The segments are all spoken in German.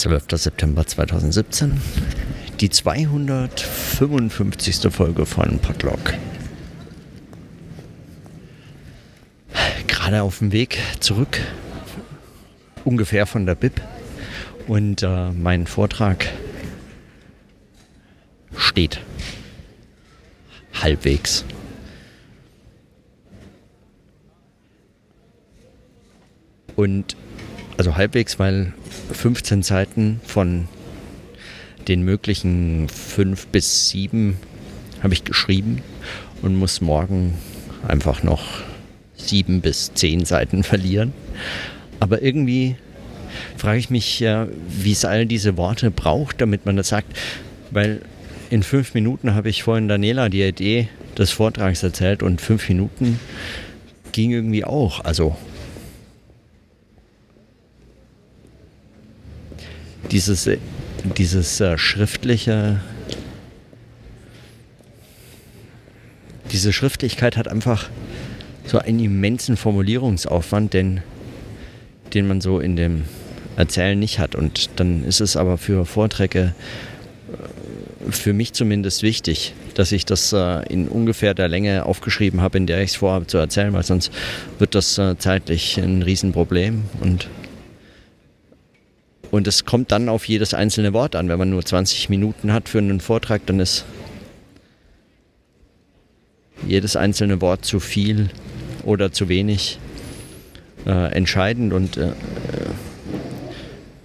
12. September 2017, die 255. Folge von Podlog. Gerade auf dem Weg zurück, ungefähr von der Bib. Und äh, mein Vortrag steht. Halbwegs. Und also halbwegs, weil 15 Seiten von den möglichen 5 bis 7 habe ich geschrieben und muss morgen einfach noch 7 bis 10 Seiten verlieren. Aber irgendwie frage ich mich, wie es all diese Worte braucht, damit man das sagt. Weil in fünf Minuten habe ich vorhin Daniela die Idee des Vortrags erzählt und fünf Minuten ging irgendwie auch. Also dieses, dieses äh, schriftliche, diese Schriftlichkeit hat einfach so einen immensen Formulierungsaufwand, den, den man so in dem Erzählen nicht hat. Und dann ist es aber für Vorträge äh, für mich zumindest wichtig, dass ich das äh, in ungefähr der Länge aufgeschrieben habe, in der ich es vorhabe zu erzählen, weil sonst wird das äh, zeitlich ein Riesenproblem. Und und es kommt dann auf jedes einzelne Wort an. Wenn man nur 20 Minuten hat für einen Vortrag, dann ist jedes einzelne Wort zu viel oder zu wenig äh, entscheidend und äh,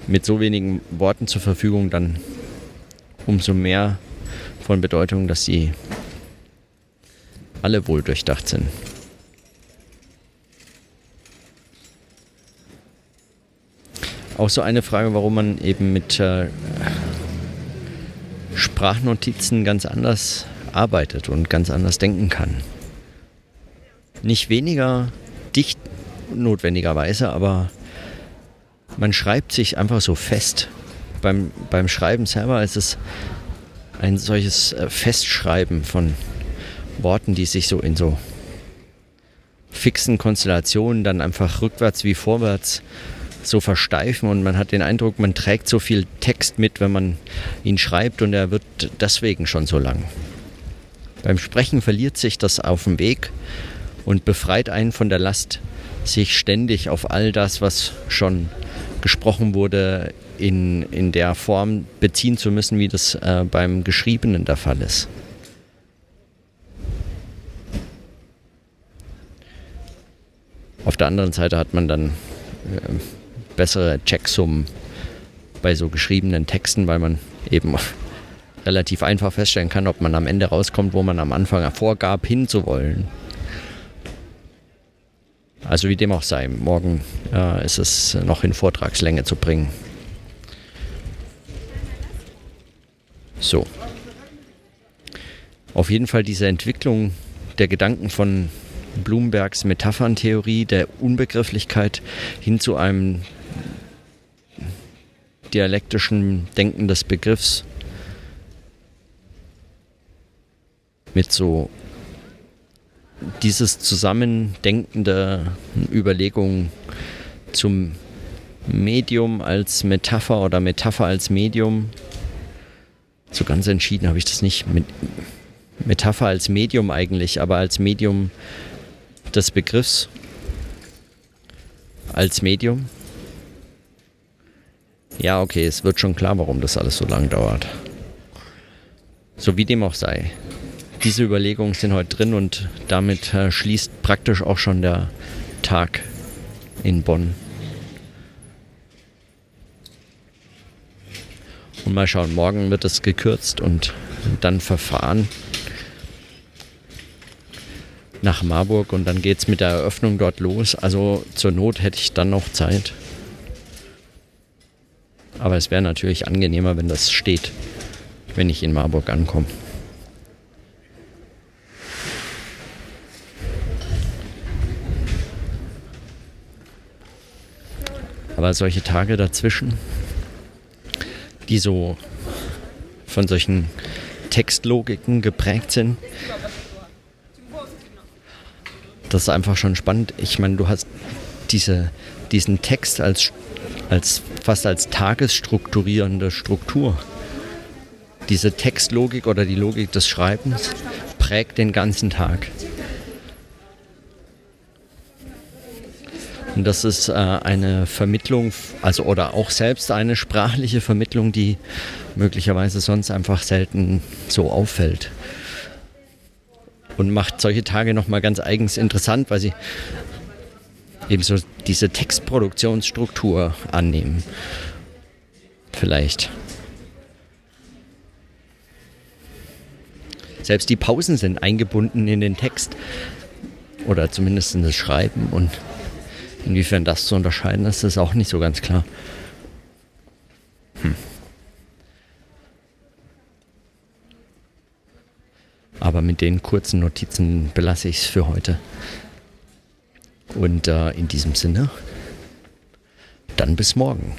mit so wenigen Worten zur Verfügung dann umso mehr von Bedeutung, dass sie alle wohl durchdacht sind. Auch so eine Frage, warum man eben mit äh, Sprachnotizen ganz anders arbeitet und ganz anders denken kann. Nicht weniger dicht notwendigerweise, aber man schreibt sich einfach so fest. Beim, beim Schreiben selber ist es ein solches äh, Festschreiben von Worten, die sich so in so fixen Konstellationen dann einfach rückwärts wie vorwärts so versteifen und man hat den Eindruck, man trägt so viel Text mit, wenn man ihn schreibt und er wird deswegen schon so lang. Beim Sprechen verliert sich das auf dem Weg und befreit einen von der Last, sich ständig auf all das, was schon gesprochen wurde, in, in der Form beziehen zu müssen, wie das äh, beim Geschriebenen der Fall ist. Auf der anderen Seite hat man dann äh, bessere Checksummen bei so geschriebenen Texten, weil man eben relativ einfach feststellen kann, ob man am Ende rauskommt, wo man am Anfang vorgab, hinzuwollen. Also wie dem auch sei, morgen äh, ist es noch in Vortragslänge zu bringen. So. Auf jeden Fall diese Entwicklung der Gedanken von Bloombergs Metapherntheorie der Unbegrifflichkeit hin zu einem dialektischen Denken des Begriffs mit so dieses Zusammendenken der Überlegung zum Medium als Metapher oder Metapher als Medium. So ganz entschieden habe ich das nicht. Mit Metapher als Medium eigentlich, aber als Medium des Begriffs. Als Medium. Ja, okay, es wird schon klar, warum das alles so lang dauert. So wie dem auch sei. Diese Überlegungen sind heute drin und damit äh, schließt praktisch auch schon der Tag in Bonn. Und mal schauen, morgen wird es gekürzt und dann verfahren nach Marburg und dann geht es mit der Eröffnung dort los. Also zur Not hätte ich dann noch Zeit. Aber es wäre natürlich angenehmer, wenn das steht, wenn ich in Marburg ankomme. Aber solche Tage dazwischen, die so von solchen Textlogiken geprägt sind, das ist einfach schon spannend. Ich meine, du hast diese, diesen Text als, als fast als tagesstrukturierende Struktur. Diese Textlogik oder die Logik des Schreibens prägt den ganzen Tag. Und das ist äh, eine Vermittlung, also oder auch selbst eine sprachliche Vermittlung, die möglicherweise sonst einfach selten so auffällt. Und macht solche Tage nochmal ganz eigens interessant, weil sie eben so diese Textproduktionsstruktur annehmen. Vielleicht. Selbst die Pausen sind eingebunden in den Text oder zumindest in das Schreiben und inwiefern das zu unterscheiden ist, ist auch nicht so ganz klar. Hm. Aber mit den kurzen Notizen belasse ich es für heute. Und äh, in diesem Sinne, dann bis morgen.